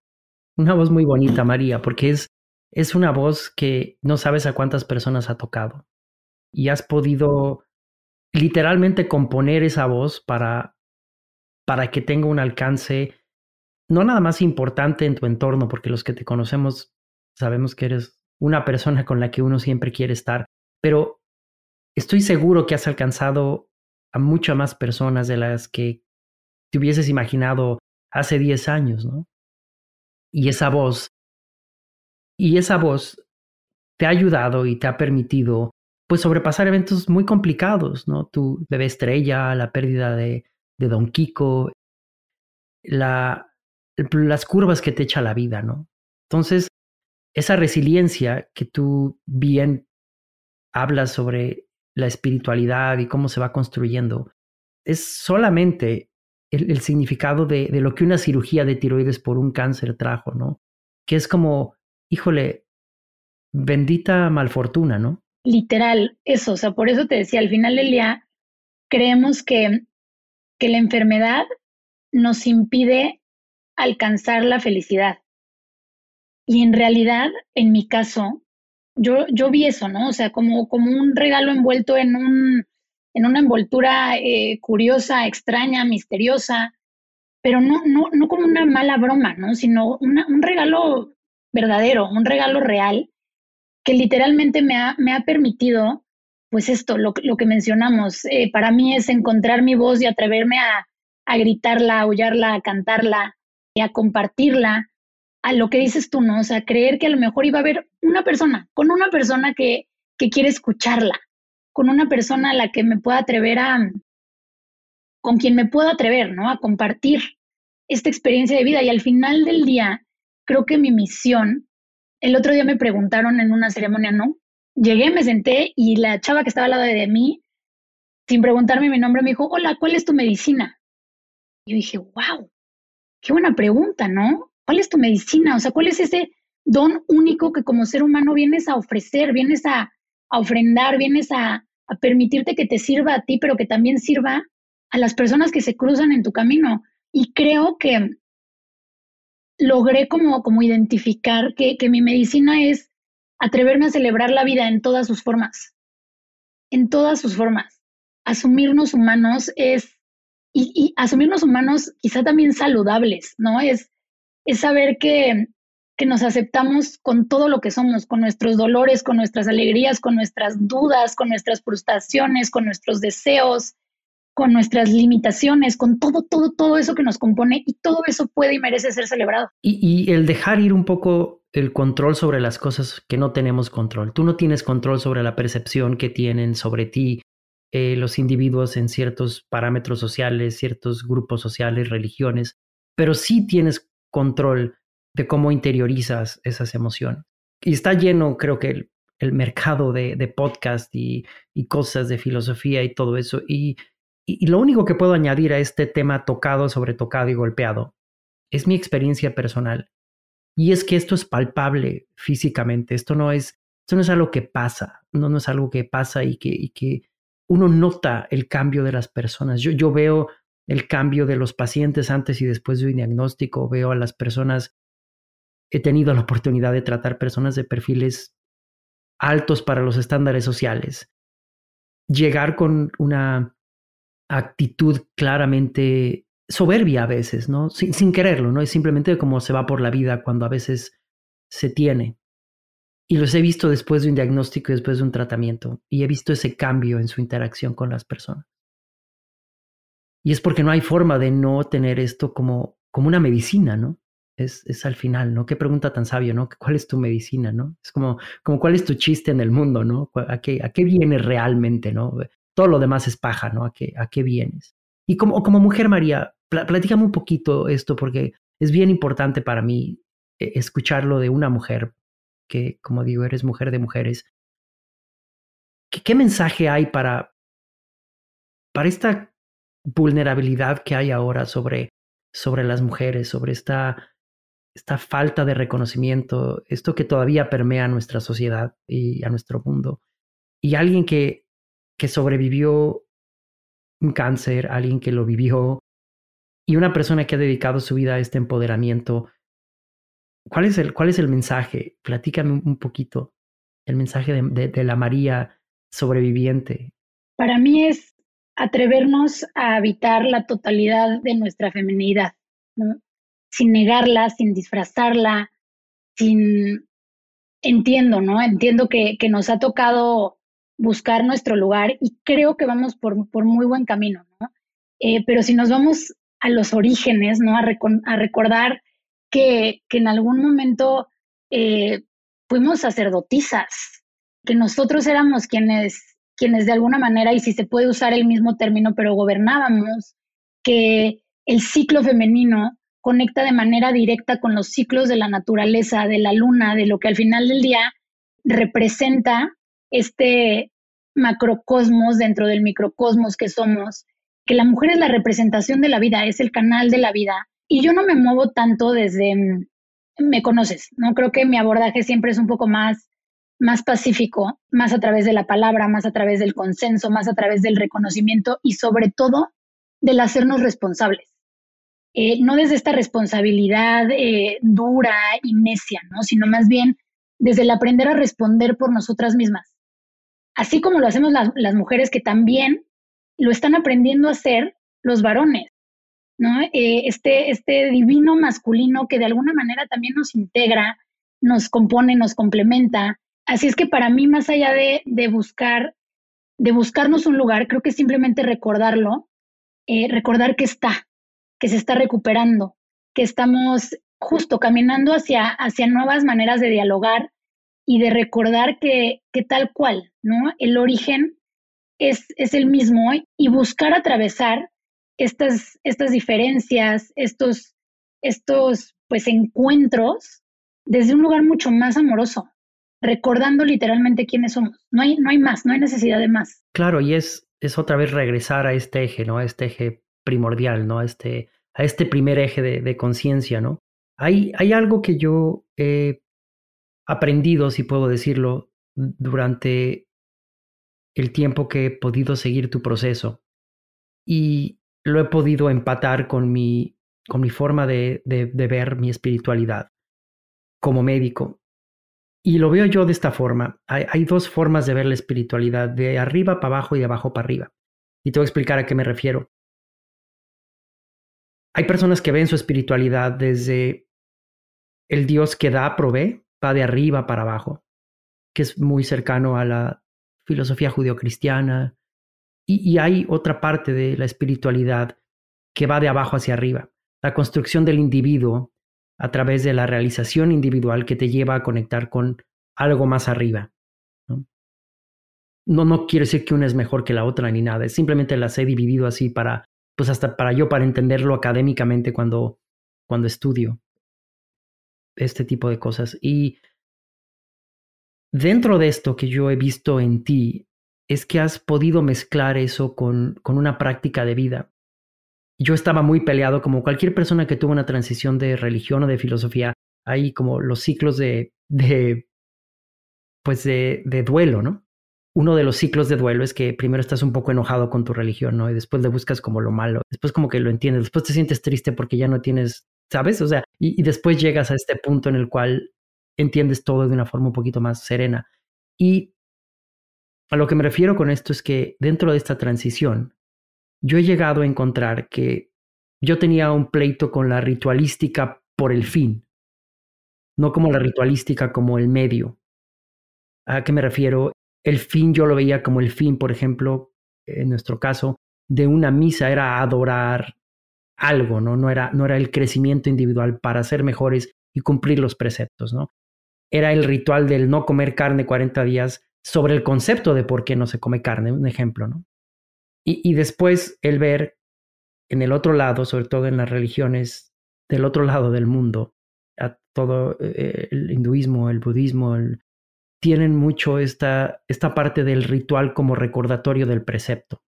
Una voz muy bonita, María, porque es, es una voz que no sabes a cuántas personas ha tocado. Y has podido literalmente componer esa voz para, para que tenga un alcance no nada más importante en tu entorno, porque los que te conocemos sabemos que eres una persona con la que uno siempre quiere estar, pero estoy seguro que has alcanzado a muchas más personas de las que te hubieses imaginado hace 10 años, ¿no? Y esa voz, y esa voz te ha ayudado y te ha permitido pues sobrepasar eventos muy complicados, ¿no? Tu bebé estrella, la pérdida de, Don Kiko, la, las curvas que te echa la vida, ¿no? Entonces, esa resiliencia que tú bien hablas sobre la espiritualidad y cómo se va construyendo, es solamente el, significado de, lo que una cirugía de tiroides por un cáncer trajo, ¿no? Que es como, híjole, bendita malfortuna, ¿no? Literal, eso, o sea, por eso te decía, al final del creemos que, que la enfermedad nos impide alcanzar la felicidad. Y en realidad, en mi caso, yo, yo vi eso, ¿no? O sea, como, como un regalo envuelto en un, en una envoltura eh, curiosa, extraña, misteriosa, pero no, no, no como una mala broma, ¿no? Sino un regalo verdadero, un regalo real, que literalmente me ha, me ha permitido, pues esto, lo, que mencionamos, eh, para mí es encontrar mi voz y atreverme a, a gritarla, a aullarla, a cantarla, y a compartirla, a lo que dices tú, ¿no? O sea, creer que a lo mejor iba a haber una persona, con una persona que, que quiere escucharla, con una persona a la que me pueda atrever a, con quien me pueda atrever, ¿no? A compartir esta experiencia de vida. Y al final del día, creo que mi misión, el otro día me preguntaron en una ceremonia, ¿no? Llegué, me senté y la chava que estaba al lado de mí, sin preguntarme mi nombre, me dijo, hola, ¿cuál es tu medicina? Y yo dije, wow, qué buena pregunta, ¿no? ¿Cuál es tu medicina? O sea, ¿cuál es ese don único que como ser humano vienes a ofrecer, vienes a, a ofrendar, vienes a, a permitirte que te sirva a ti, pero que también sirva a las personas que se cruzan en tu camino. Y creo que logré como, como identificar que, que mi medicina es atreverme a celebrar la vida en todas sus formas, en todas sus formas. Asumirnos humanos es, y, y asumirnos humanos quizá también saludables, ¿no? Es, es saber que que nos aceptamos con todo lo que somos, con nuestros dolores, con nuestras alegrías, con nuestras dudas, con nuestras frustraciones, con nuestros deseos, con nuestras limitaciones, con todo, todo, todo eso que nos compone y todo eso puede y merece ser celebrado. Y, el dejar ir un poco el control sobre las cosas que no tenemos control. Tú no tienes control sobre la percepción que tienen sobre ti eh, los individuos en ciertos parámetros sociales, ciertos grupos sociales, religiones, pero sí tienes control de cómo interiorizas esas emociones. Y está lleno, creo que, el, mercado de, de podcast y, cosas de filosofía y todo eso. Y, y, lo único que puedo añadir a este tema tocado sobre tocado y golpeado es mi experiencia personal. Y es que esto es palpable físicamente, esto no es, esto no es algo que pasa, no, no es algo que pasa y que, y que uno nota el cambio de las personas. Yo, yo veo el cambio de los pacientes antes y después de un diagnóstico, veo a las personas, he tenido la oportunidad de tratar personas de perfiles altos para los estándares sociales, llegar con una actitud claramente soberbia a veces, ¿no? Sin, sin quererlo, ¿no? Es simplemente como se va por la vida cuando a veces se tiene. Y los he visto después de un diagnóstico y después de un tratamiento. Y he visto ese cambio en su interacción con las personas. Y es porque no hay forma de no tener esto como, como una medicina, ¿no? Es, es al final, ¿no? Qué pregunta tan sabio, ¿no? ¿Cuál es tu medicina, ¿no? Es como, como cuál es tu chiste en el mundo, ¿no? ¿A qué, a qué vienes realmente, ¿no? Todo lo demás es paja, ¿no? ¿A qué, a qué vienes? Y como, como mujer, María, platícame un poquito esto porque es bien importante para mí eh, escucharlo de una mujer que, como digo, eres mujer de mujeres. ¿Qué, mensaje hay para, para esta vulnerabilidad que hay ahora sobre, sobre las mujeres, sobre esta, esta falta de reconocimiento, esto que todavía permea a nuestra sociedad y a nuestro mundo? Y alguien que, que sobrevivió un cáncer, alguien que lo vivió, y una persona que ha dedicado su vida a este empoderamiento, ¿Cuál es el, cuál es el mensaje? Platícame un poquito el mensaje de, la María sobreviviente. Para mí es atrevernos a habitar la totalidad de nuestra feminidad, sin negarla, sin disfrazarla, sin... Entiendo, ¿no? Entiendo que, que nos ha tocado buscar nuestro lugar y creo que vamos por, por muy buen camino, ¿no? Eh, pero si nos vamos a los orígenes, ¿no? A, a recordar que, en algún momento eh, fuimos sacerdotisas, que nosotros éramos quienes, quienes de alguna manera, y si se puede usar el mismo término, pero gobernábamos, que el ciclo femenino conecta de manera directa con los ciclos de la naturaleza, de la luna, de lo que al final del día representa este macrocosmos dentro del microcosmos que somos, que la mujer es la representación de la vida, es el canal de la vida, y yo no me muevo tanto desde, mm, me conoces, ¿no? Creo que mi abordaje siempre es un poco más, más pacífico, más a través de la palabra, más a través del consenso, más a través del reconocimiento y sobre todo del hacernos responsables. Eh, no desde esta responsabilidad eh, dura y necia, ¿no? Sino más bien desde el aprender a responder por nosotras mismas. Así como lo hacemos las mujeres que también lo están aprendiendo a hacer los varones. ¿no? Eh, este, este divino masculino que de alguna manera también nos integra, nos compone, nos complementa. Así es que para mí, más allá de, de buscar, de buscarnos un lugar, creo que simplemente recordarlo, eh, recordar que está, que se está recuperando, que estamos justo caminando hacia, hacia nuevas maneras de dialogar y de recordar que, que tal cual, ¿no? El origen es, es el mismo y buscar atravesar estas, estas diferencias, estos, estos pues encuentros desde un lugar mucho más amoroso, recordando literalmente quiénes somos. No hay, no hay más, no hay necesidad de más. Claro, y es, es otra vez regresar a este eje, ¿no? A este eje primordial, ¿no? A este, a este primer eje de, conciencia, ¿no? Hay, hay algo que yo he aprendido, si puedo decirlo, durante el tiempo que he podido seguir tu proceso. Y lo he podido empatar con mi, con mi forma de, de, ver mi espiritualidad como médico. Y lo veo yo de esta forma. Hay, hay, dos formas de ver la espiritualidad, de arriba para abajo y de abajo para arriba. Y te voy a explicar a qué me refiero. Hay personas que ven su espiritualidad desde el Dios que da, provee, va de arriba para abajo, que es muy cercano a la filosofía judeocristiana, y, hay otra parte de la espiritualidad que va de abajo hacia arriba. La construcción del individuo a través de la realización individual que te lleva a conectar con algo más arriba. ¿no? No, no quiere decir que una es mejor que la otra ni nada, simplemente las he dividido así para, pues hasta para yo, para entenderlo académicamente cuando, cuando estudio este tipo de cosas. Y dentro de esto que yo he visto en ti, es que has podido mezclar eso con, con una práctica de vida. Yo estaba muy peleado, como cualquier persona que tuvo una transición de religión o de filosofía, hay como los ciclos de, de pues de, de duelo, ¿no? Uno de los ciclos de duelo es que primero estás un poco enojado con tu religión, ¿no? Y después le buscas como lo malo, después como que lo entiendes, después te sientes triste porque ya no tienes, ¿sabes? O sea, y, después llegas a este punto en el cual entiendes todo de una forma un poquito más serena. Y a lo que me refiero con esto es que dentro de esta transición, yo he llegado a encontrar que yo tenía un pleito con la ritualística por el fin, no como la ritualística como el medio. ¿A qué me refiero? El fin yo lo veía como el fin, por ejemplo, en nuestro caso, de una misa era adorar algo, ¿no? No era, no era el crecimiento individual para ser mejores y cumplir los preceptos, ¿no? Era el ritual del no comer carne 40 días sobre el concepto de por qué no se come carne, un ejemplo, ¿no? Y, y después el ver en el otro lado, sobre todo en las religiones del otro lado del mundo, a todo eh, el hinduismo, el budismo, el, tienen mucho esta, esta parte del ritual como recordatorio del precepto.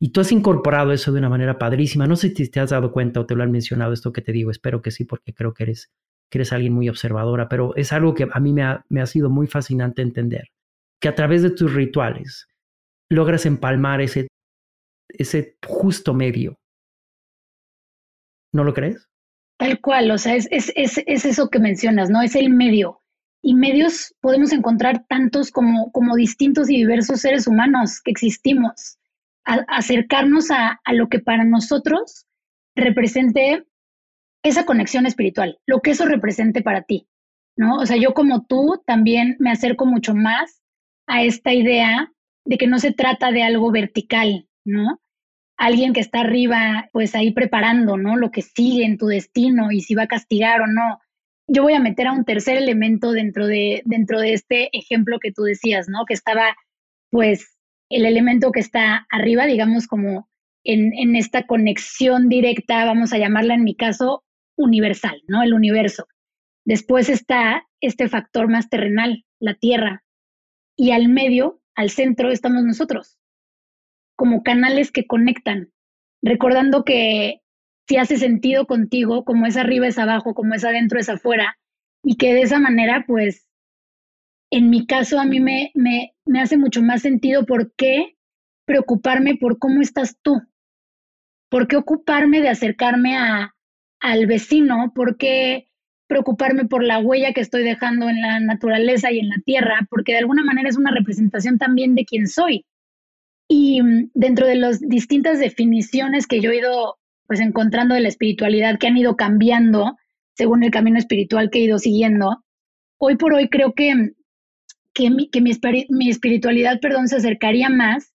Y tú has incorporado eso de una manera padrísima. No sé si te has dado cuenta o te lo han mencionado esto que te digo. Espero que sí, porque creo que eres, que eres alguien muy observadora, pero es algo que a mí me ha, me ha sido muy fascinante entender que a través de tus rituales logras empalmar ese, ese justo medio. ¿No lo crees? Tal cual, o sea, es, es, es, es eso que mencionas, ¿no? Es el medio. Y medios podemos encontrar tantos como, como distintos y diversos seres humanos que existimos. Acercarnos a, a lo que para nosotros represente esa conexión espiritual, lo que eso represente para ti, ¿no? O sea, yo como tú también me acerco mucho más a esta idea de que no se trata de algo vertical, ¿no? Alguien que está arriba, pues ahí preparando, ¿no? Lo que sigue en tu destino y si va a castigar o no. Yo voy a meter a un tercer elemento dentro de, dentro de este ejemplo que tú decías, ¿no? Que estaba, pues, el elemento que está arriba, digamos, como en, en esta conexión directa, vamos a llamarla en mi caso, universal, ¿no? El universo. Después está este factor más terrenal, la tierra, y al medio, al centro, estamos nosotros, como canales que conectan, recordando que si hace sentido contigo, como es arriba es abajo, como es adentro es afuera, y que de esa manera, pues, en mi caso a mí me, me, hace mucho más sentido por qué preocuparme por cómo estás tú, por qué ocuparme de acercarme a, al vecino, por qué preocuparme por la huella que estoy dejando en la naturaleza y en la tierra, porque de alguna manera es una representación también de quién soy. Y mm, dentro de las distintas definiciones que yo he ido pues encontrando de la espiritualidad, que han ido cambiando según el camino espiritual que he ido siguiendo, hoy por hoy creo que, que, mi, que mi, espiritualidad perdón, se acercaría más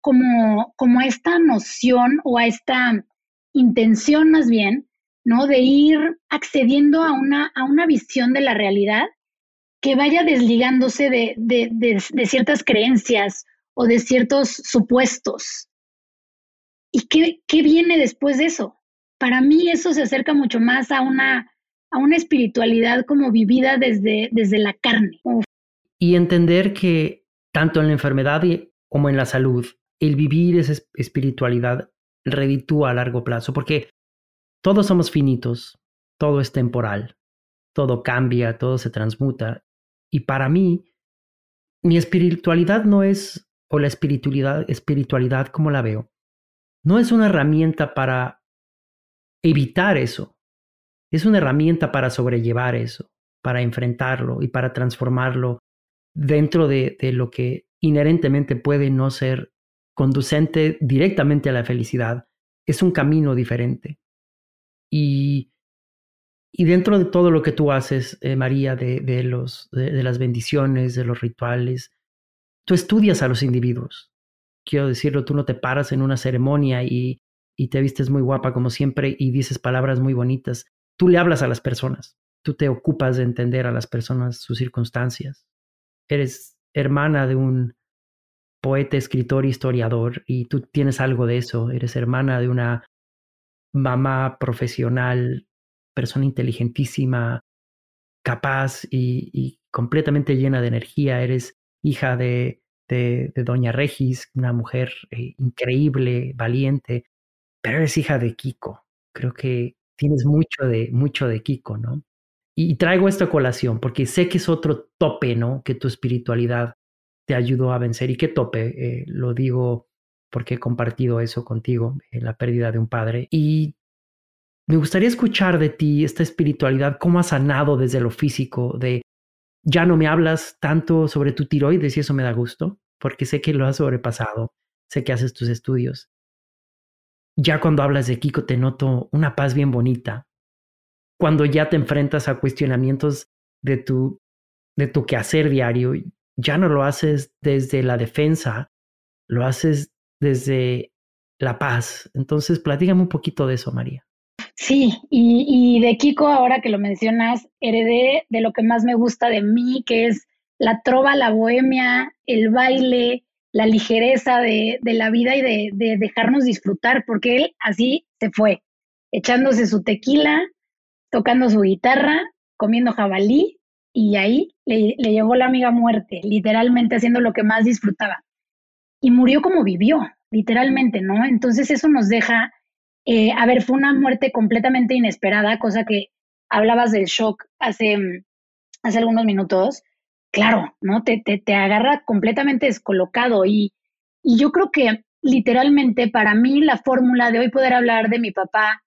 como, como a esta noción o a esta intención más bien ¿no? De ir accediendo a una, a una visión de la realidad que vaya desligándose de, de, de, ciertas creencias o de ciertos supuestos. ¿Y qué, qué, viene después de eso? Para mí eso se acerca mucho más a una, a una espiritualidad como vivida desde, desde la carne. Y entender que tanto en la enfermedad como en la salud, el vivir esa espiritualidad reditúa a largo plazo, porque todos somos finitos, todo es temporal, todo cambia, todo se transmuta. Y para mí, mi espiritualidad no es, o la espiritualidad, espiritualidad como la veo, no es una herramienta para evitar eso. Es una herramienta para sobrellevar eso, para enfrentarlo y para transformarlo dentro de, lo que inherentemente puede no ser conducente directamente a la felicidad. Es un camino diferente. Y, y dentro de todo lo que tú haces, eh, María, de, de, las bendiciones, de los rituales, tú estudias a los individuos. Quiero decirlo, tú no te paras en una ceremonia y, y te vistes muy guapa como siempre y dices palabras muy bonitas. tú le hablas a las personas, tú te ocupas de entender a las personas, sus circunstancias. Eres hermana de un poeta, escritor, historiador, y tú tienes algo de eso. Eres hermana de una mamá profesional, persona inteligentísima, capaz y, completamente llena de energía. Eres hija de, de, Doña Regis, una mujer eh, increíble, valiente, pero eres hija de Kiko. Creo que tienes mucho de, mucho de Kiko, ¿no? Y, traigo esta colación porque sé que es otro tope, ¿no? Que tu espiritualidad te ayudó a vencer. ¿Y qué tope? Eh, lo digo porque he compartido eso contigo, eh, la pérdida de un padre. Y me gustaría escuchar de ti esta espiritualidad, cómo has sanado desde lo físico, de ya no me hablas tanto sobre tu tiroides y eso me da gusto, porque sé que lo has sobrepasado, sé que haces tus estudios. Ya cuando hablas de Kiko te noto una paz bien bonita. Cuando ya te enfrentas a cuestionamientos de tu, de tu quehacer diario, ya no lo haces desde la defensa, lo haces desde la paz. Entonces, platícame un poquito de eso, María. Sí, y, de Kiko, ahora que lo mencionas, heredé de lo que más me gusta de mí, que es la trova, la bohemia, el baile, la ligereza de, la vida y de, dejarnos disfrutar, porque él así se fue, echándose su tequila, tocando su guitarra, comiendo jabalí, y ahí le, le llevó la amiga muerte, literalmente haciendo lo que más disfrutaba. Y murió como vivió, literalmente, ¿no? Entonces eso nos deja eh, a ver, fue una muerte completamente inesperada, cosa que hablabas del shock hace, hace algunos minutos. Claro, ¿no? Te, te, te agarra completamente descolocado y, y yo creo que literalmente para mí la fórmula de hoy poder hablar de mi papá,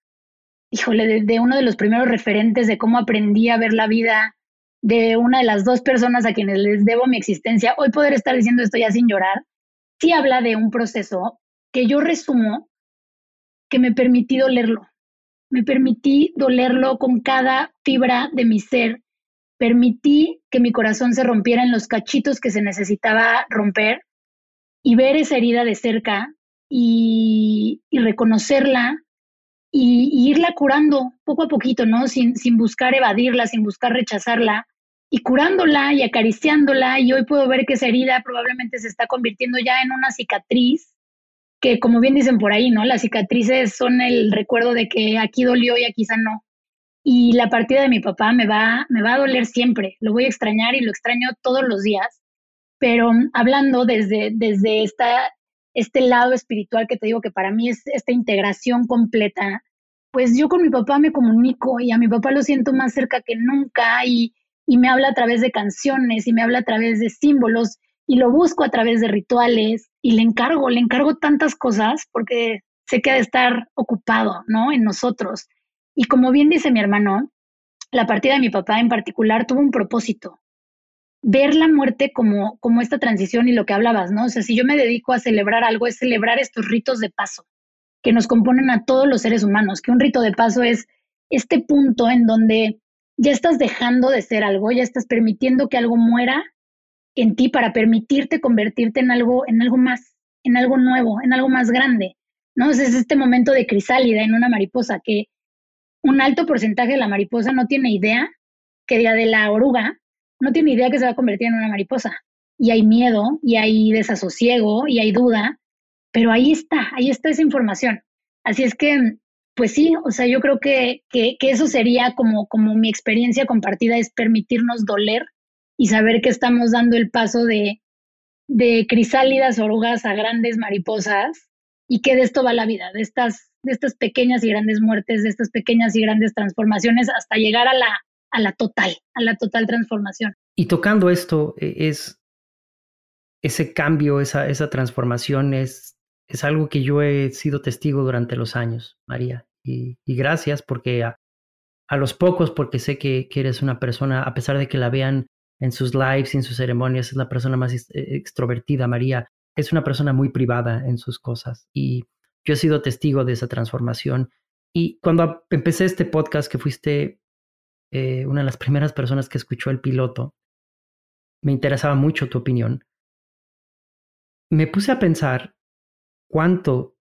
híjole, de, de, uno de los primeros referentes de cómo aprendí a ver la vida, de una de las dos personas a quienes les debo mi existencia, hoy poder estar diciendo esto ya sin llorar, sí habla de un proceso que yo resumo que me permití dolerlo. Me permití dolerlo con cada fibra de mi ser. Permití que mi corazón se rompiera en los cachitos que se necesitaba romper y ver esa herida de cerca y, reconocerla y, irla curando poco a poquito, ¿no? Sin, sin buscar evadirla, sin buscar rechazarla y curándola y acariciándola y hoy puedo ver que esa herida probablemente se está convirtiendo ya en una cicatriz que como bien dicen por ahí, ¿no? Las cicatrices son el recuerdo de que aquí dolió y aquí sanó. Y la partida de mi papá me va, me va a doler siempre, lo voy a extrañar y lo extraño todos los días, pero hablando desde, desde esta, este lado espiritual que te digo que para mí es esta integración completa, pues yo con mi papá me comunico y a mi papá lo siento más cerca que nunca y, y me habla a través de canciones y me habla a través de símbolos y lo busco a través de rituales y le encargo, le encargo tantas cosas porque sé que ha de estar ocupado, ¿no? En nosotros. Y como bien dice mi hermano, la partida de mi papá en particular tuvo un propósito, ver la muerte como, como esta transición y lo que hablabas, ¿no? O sea, si yo me dedico a celebrar algo, es celebrar estos ritos de paso que nos componen a todos los seres humanos, que un rito de paso es este punto en donde ya estás dejando de ser algo, ya estás permitiendo que algo muera en ti para permitirte convertirte en algo, en algo más, en algo nuevo, en algo más grande. ¿no? es este momento de crisálida en una mariposa que un alto porcentaje de la mariposa no tiene idea que de la oruga no tiene idea que se va a convertir en una mariposa. Y hay miedo, y hay desasosiego, y hay duda, pero ahí está, ahí está esa información. Así es que, pues sí, o sea, yo creo que, que, que eso sería como, como mi experiencia compartida, es permitirnos doler y saber que estamos dando el paso de, de crisálidas orugas a grandes mariposas y que de esto va la vida, de estas, de estas pequeñas y grandes muertes, de estas pequeñas y grandes transformaciones hasta llegar a la, a la total, a la total transformación. Y tocando esto, e, es ese cambio, esa, esa transformación es, es algo que yo he sido testigo durante los años, María. Y, gracias porque a, a, los pocos, porque sé que, eres una persona, a pesar de que la vean en sus lives en sus ceremonias, es la persona más eh, extrovertida, María. Es una persona muy privada en sus cosas y yo he sido testigo de esa transformación. Y cuando empecé este podcast, que fuiste eh, una de las primeras personas que escuchó el piloto, me interesaba mucho tu opinión. Me puse a pensar cuánto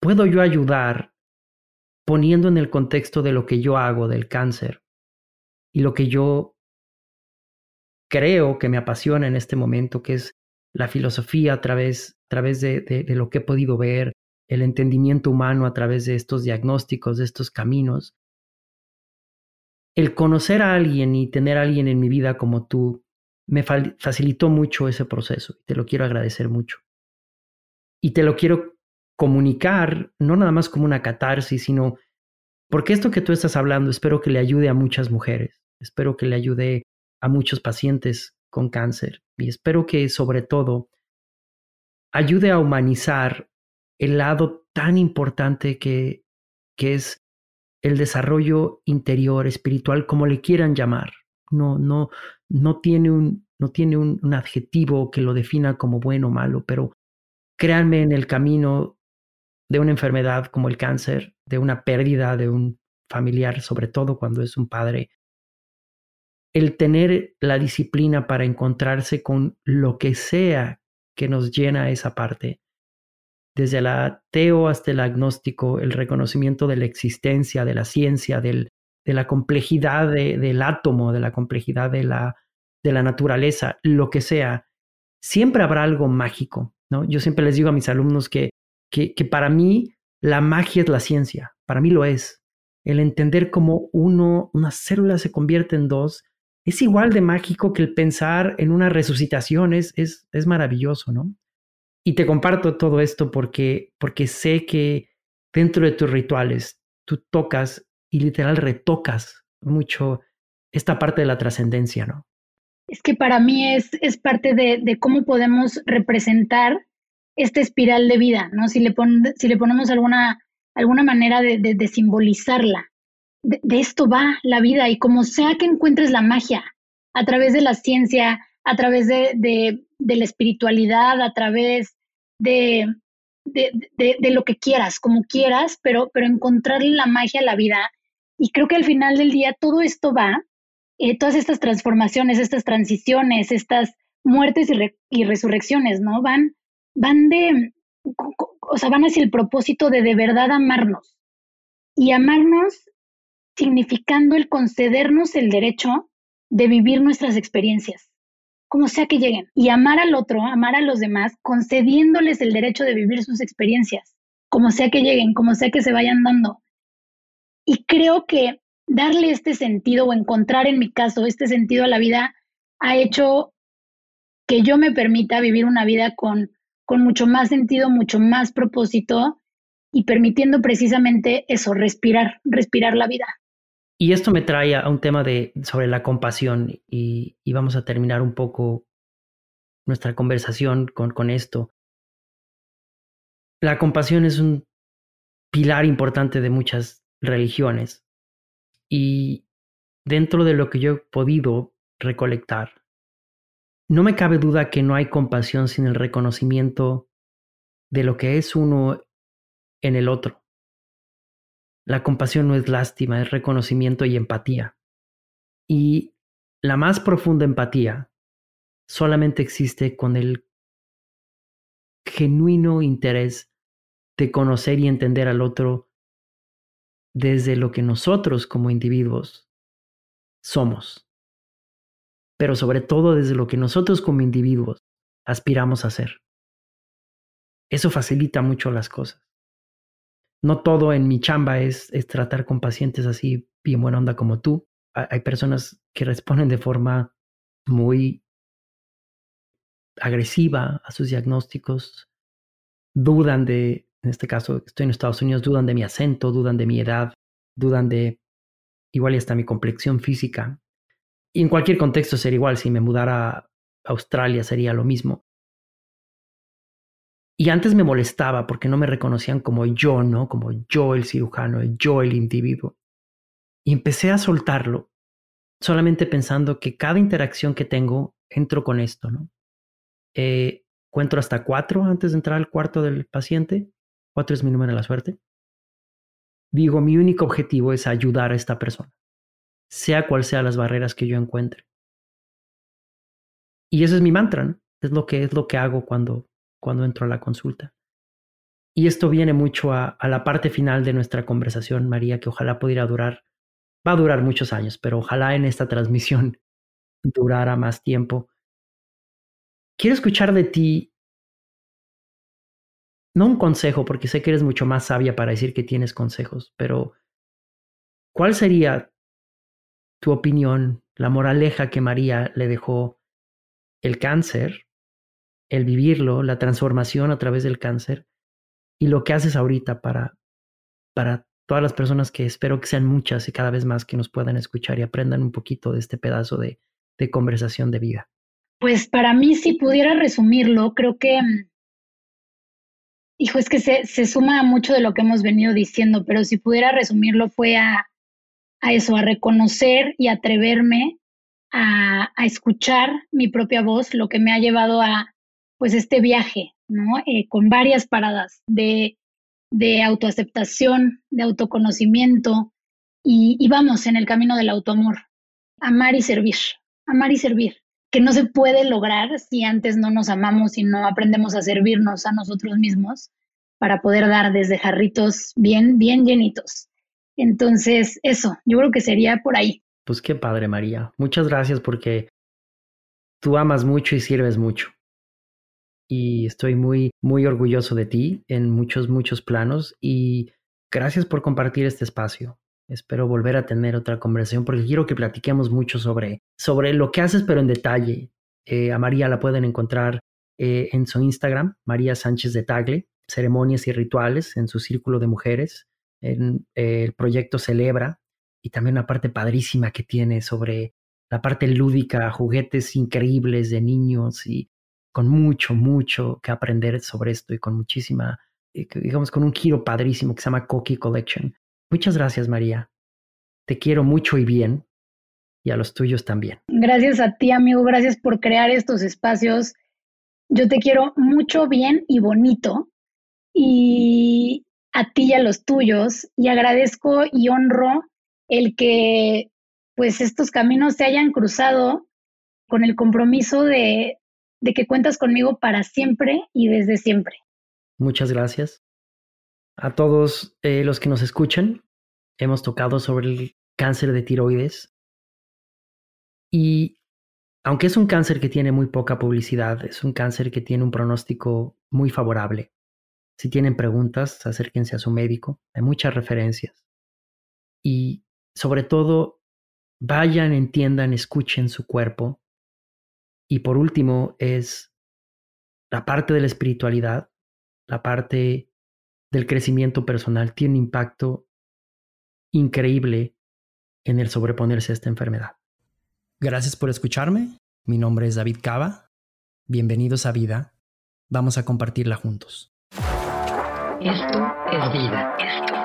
puedo yo ayudar poniendo en el contexto de lo que yo hago del cáncer y lo que yo creo que me apasiona en este momento, que es la filosofía a través, través de, de, lo que he podido ver, el entendimiento humano a través de estos diagnósticos, de estos caminos. El conocer a alguien y tener a alguien en mi vida como tú me facilitó mucho ese proceso y te lo quiero agradecer mucho. Y te lo quiero comunicar, no nada más como una catarsis, sino porque esto que tú estás hablando espero que le ayude a muchas mujeres, espero que le ayude a muchos pacientes con cáncer y espero que sobre todo ayude a humanizar el lado tan importante que, que es el desarrollo interior, espiritual, como le quieran llamar. No, no, no tiene un, no tiene un, un adjetivo que lo defina como bueno o malo, pero créanme en el camino de una enfermedad como el cáncer, de una pérdida de un familiar, sobre todo cuando es un padre, el tener la disciplina para encontrarse con lo que sea que nos llena esa parte, desde el ateo hasta el agnóstico, el reconocimiento de la existencia, de la ciencia, del, de la complejidad del átomo, de la complejidad de la, de la naturaleza, lo que sea, siempre habrá algo mágico. ¿no? Yo siempre les digo a mis alumnos que que, para mí la magia es la ciencia, para mí lo es. El entender cómo uno, una célula se convierte en dos, es igual de mágico que el pensar en una resucitación, es, es, es maravilloso, ¿no? Y te comparto todo esto porque, porque sé que dentro de tus rituales tú tocas y literal retocas mucho esta parte de la trascendencia, ¿no? Es que para mí es, es parte de, de, cómo podemos representar esta espiral de vida, ¿no? Si le, si le ponemos alguna, alguna manera de, de, simbolizarla, de, esto va la vida y como sea que encuentres la magia, a través de la ciencia, a través de, de la espiritualidad, a través de, de, lo que quieras, como quieras, pero, pero encontrarle la magia a la vida. Y creo que al final del día todo esto va, eh, todas estas transformaciones, estas transiciones, estas muertes y, y resurrecciones, ¿no? Van van de, o sea, van hacia el propósito de de verdad amarnos. Y amarnos significando el concedernos el derecho de vivir nuestras experiencias, como sea que lleguen. Y amar al otro, amar a los demás, concediéndoles el derecho de vivir sus experiencias, como sea que lleguen, como sea que se vayan dando. Y creo que darle este sentido o encontrar en mi caso este sentido a la vida ha hecho que yo me permita vivir una vida con con mucho más sentido, mucho más propósito y permitiendo precisamente eso, respirar, respirar la vida. Y esto me trae a un tema de, sobre la compasión y, vamos a terminar un poco nuestra conversación con, con esto. La compasión es un pilar importante de muchas religiones y dentro de lo que yo he podido recolectar, no me cabe duda que no hay compasión sin el reconocimiento de lo que es uno en el otro. La compasión no es lástima, es reconocimiento y empatía. Y la más profunda empatía solamente existe con el genuino interés de conocer y entender al otro desde lo que nosotros como individuos somos pero sobre todo desde lo que nosotros como individuos aspiramos a ser. Eso facilita mucho las cosas. No todo en mi chamba es, tratar con pacientes así bien buena onda como tú. Hay personas que responden de forma muy agresiva a sus diagnósticos, dudan de, en este caso estoy en Estados Unidos, dudan de mi acento, dudan de mi edad, dudan de igual y hasta mi complexión física. Y en cualquier contexto sería igual, si me mudara a Australia sería lo mismo. Y antes me molestaba porque no me reconocían como yo, ¿no? Como yo el cirujano, yo el individuo. Y empecé a soltarlo, solamente pensando que cada interacción que tengo, entro con esto, ¿no? Eh, cuento hasta cuatro antes de entrar al cuarto del paciente. Cuatro es mi número de la suerte. Digo, mi único objetivo es ayudar a esta persona sea cual sea las barreras que yo encuentre. Y ese es mi mantra, es lo que es lo que hago cuando cuando entro a la consulta. Y esto viene mucho a, la parte final de nuestra conversación, María, que ojalá pudiera durar, va a durar muchos años, pero ojalá en esta transmisión durara más tiempo. Quiero escuchar de ti, no un consejo, porque sé que eres mucho más sabia para decir que tienes consejos, pero ¿cuál sería tu opinión, la moraleja que María le dejó el cáncer, el vivirlo, la transformación a través del cáncer y lo que haces ahorita para, para todas las personas que espero que sean muchas y cada vez más que nos puedan escuchar y aprendan un poquito de este pedazo de, de conversación de vida? Pues para mí, si pudiera resumirlo, creo que, hijo, es que se, se suma a mucho de lo que hemos venido diciendo, pero si pudiera resumirlo fue a, a eso, a reconocer y atreverme a, a, escuchar mi propia voz, lo que me ha llevado a, pues, este viaje, ¿no? Eh, con varias paradas de, de, autoaceptación, de autoconocimiento y, y vamos en el camino del autoamor. Amar y servir, amar y servir, que no se puede lograr si antes no nos amamos y no aprendemos a servirnos a nosotros mismos para poder dar desde jarritos bien, bien llenitos. Entonces, eso, yo creo que sería por ahí. Pues qué padre, María. Muchas gracias porque tú amas mucho y sirves mucho y estoy muy, muy orgulloso de ti en muchos, muchos planos y gracias por compartir este espacio. Espero volver a tener otra conversación porque quiero que platiquemos mucho sobre, sobre lo que haces, pero en detalle. Eh, a María la pueden encontrar eh, en su Instagram, María Sánchez de Tagle, ceremonias y rituales en su círculo de mujeres. En, eh, el proyecto Celebra y también una parte padrísima que tiene sobre la parte lúdica, juguetes increíbles de niños y con mucho, mucho que aprender sobre esto y con muchísima, eh, digamos, con un giro padrísimo que se llama Cookie Collection. Muchas gracias, María. Te quiero mucho y bien, y a los tuyos también. Gracias a ti, amigo. Gracias por crear estos espacios. Yo te quiero mucho, bien y bonito. Y a ti y a los tuyos. Y agradezco y honro el que pues estos caminos se hayan cruzado con el compromiso de, de que cuentas conmigo para siempre y desde siempre. Muchas gracias. A todos eh, los que nos escuchan, hemos tocado sobre el cáncer de tiroides. Y aunque es un cáncer que tiene muy poca publicidad, es un cáncer que tiene un pronóstico muy favorable. Si tienen preguntas, acérquense a su médico. Hay muchas referencias. Y sobre todo, vayan, entiendan, escuchen su cuerpo y por último es la parte de la espiritualidad, la parte del crecimiento personal tiene un impacto increíble en el sobreponerse a esta enfermedad. Gracias por escucharme. Mi nombre es David Cava. Bienvenidos a Vida. Vamos a compartirla juntos. Esto es vida. Esto